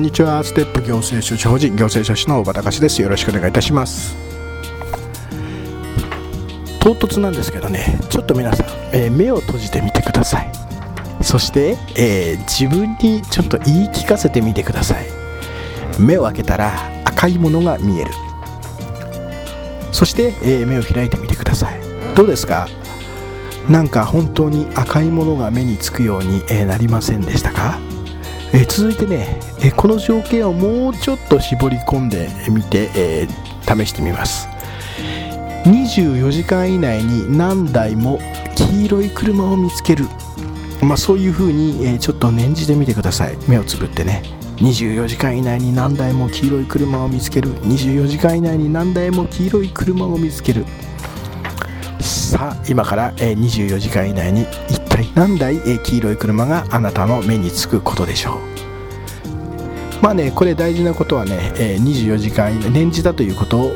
んにちは。ステップ行政書士法人行政書士の大場隆です。よろしくお願いいたします。唐突なんですけどね。ちょっと皆さん、えー目を閉じてみてください。そして、えー自分にちょっと言い聞かせてみてください。目を開けたら赤いものが見える。そして、えー目を開いてみてください。どうですか？なんか本当に赤いものが目につくように、えなりませんでしたか？え続いてね、えこの条件をもうちょっと絞り込んでみて、えー試してみます。24時間以内に何台も黄色い車を見つける、まあ、そういう風に、えーちょっと念じてみてください。目をつぶってね。24時間以内に何台も黄色い車を見つける。24時間以内に何台も黄色い車を見つける。さあ今から、えー24時間以内に一体何台、えー黄色い車があなたの目につくことでしょう。まあねこれ大事なことはね、えー24時間以内念じたということを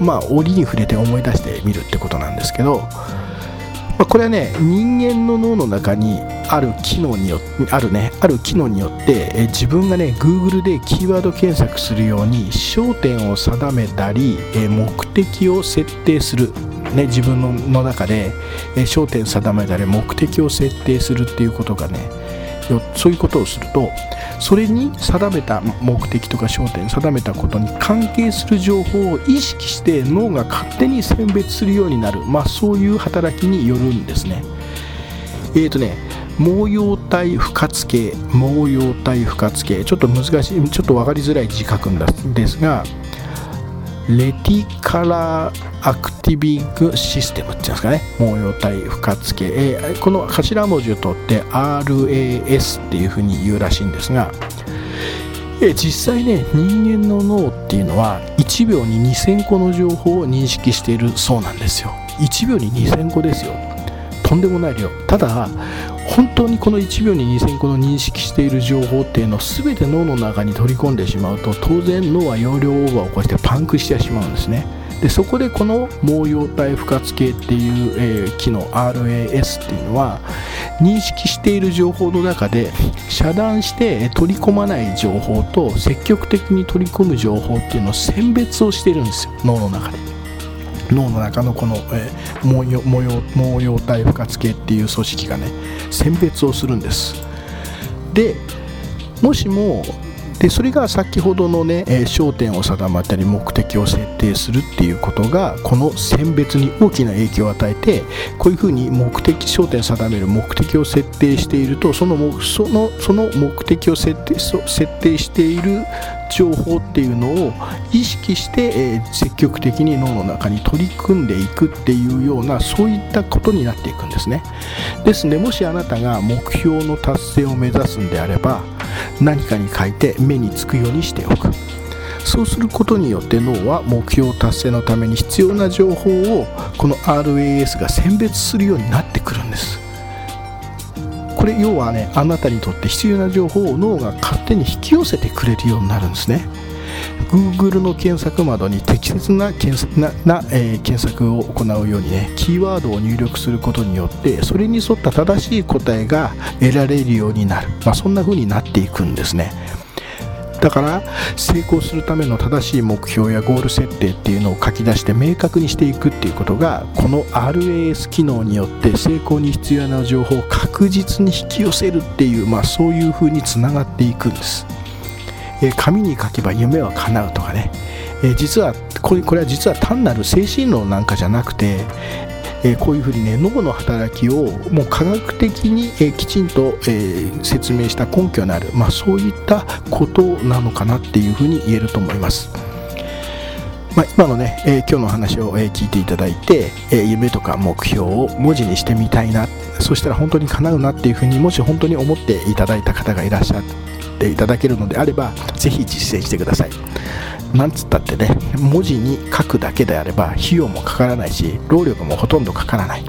まあ折に触れて思い出してみるってことなんですけど、まあ、これはね人間の脳の中にある機能によってあるねある機能によって、えー自分がね Google でキーワード検索するように焦点を定めたり、えー目的を設定する。ね、自分のの中で、えー焦点定めたり目的を設定するっていうことがねそういうことをするとそれに定めた目的とか焦点定めたことに関係する情報を意識して脳が勝手に選別するようになる、まあ、そういう働きによるんですね。えーとね毛様体不活系毛様体不活系ちょっと難しいちょっと分かりづらい字書くんですがレティカラーアクティビングシステムっていうんですかね。毛様体不活系、えーこの頭文字を取って RAS っていうふうに言うらしいんですが、えー実際ね人間の脳っていうのは1秒に2000個の情報を認識しているそうなんですよ。1秒に2000個ですよ。とんでもない量。ただ本当にこの1秒に2000個の認識している情報っていうのを全て脳の中に取り込んでしまうと当然脳は容量オーバーを起こしてパンクしてしまうんですね。でそこでこの毛様体不活系っていう、えー機能 RAS っていうのは認識している情報の中で遮断して取り込まない情報と積極的に取り込む情報っていうのを選別をしてるんですよ。脳の中で。脳の中のこの、えー毛様毛様毛様体不活系っていう組織がね選別をするんです。でもしもでそれが先ほどのね、えー焦点を定まったり目的を設定するっていうことがこの選別に大きな影響を与えてこういうふうに目的焦点定める目的を設定しているとその目そのその目的を設定設定している情報っていうのを意識して、えー積極的に脳の中に取り組んでいくっていうようなそういったことになっていくんですね。ですのでもしあなたが目標の達成を目指すんであれば何かに書いて目につくようにしておく。そうすることによって脳は目標達成のために必要な情報をこの RAS が選別するようになってくるんです。これ要はねあなたにとって必要な情報を脳が勝手に引き寄せてくれるようになるんですね。Google の検索窓に適切な検索なな、えー検索を行うようにねキーワードを入力することによってそれに沿った正しい答えが得られるようになる、まあ、そんな風になっていくんですね。だから成功するための正しい目標やゴール設定っていうのを書き出して明確にしていくっていうことがこの RAS 機能によって成功に必要な情報を確実に引き寄せるっていう、まあ、そういう風につながっていくんです。え紙に書けば夢は叶うとかね、え実はこれこれは実は単なる精神論なんかじゃなくて、えこういうふうにね脳の働きをもう科学的に、えきちんと、え説明した根拠のある、まあ、そういったことなのかなっていうふうに言えると思います。まあ、今のね、えー、今日の話を、えー、聞いていただいて、えー、夢とか目標を文字にしてみたいなそしたら本当に叶うなっていうふうにもし本当に思っていただいた方がいらっしゃっていただけるのであればぜひ実践してくださいなんつったってね文字に書くだけであれば費用もかからないし労力もほとんどかからない。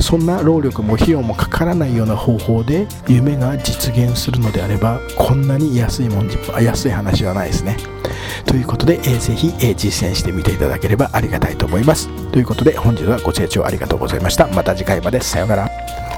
そんな労力も費用もかからないような方法で夢が実現するのであればこんなに安いもん安い話はないですね。ということで、えー、ぜひ、え、実践してみていただければありがたいと思います。ということで本日はご清聴ありがとうございました。また次回まで。さようなら。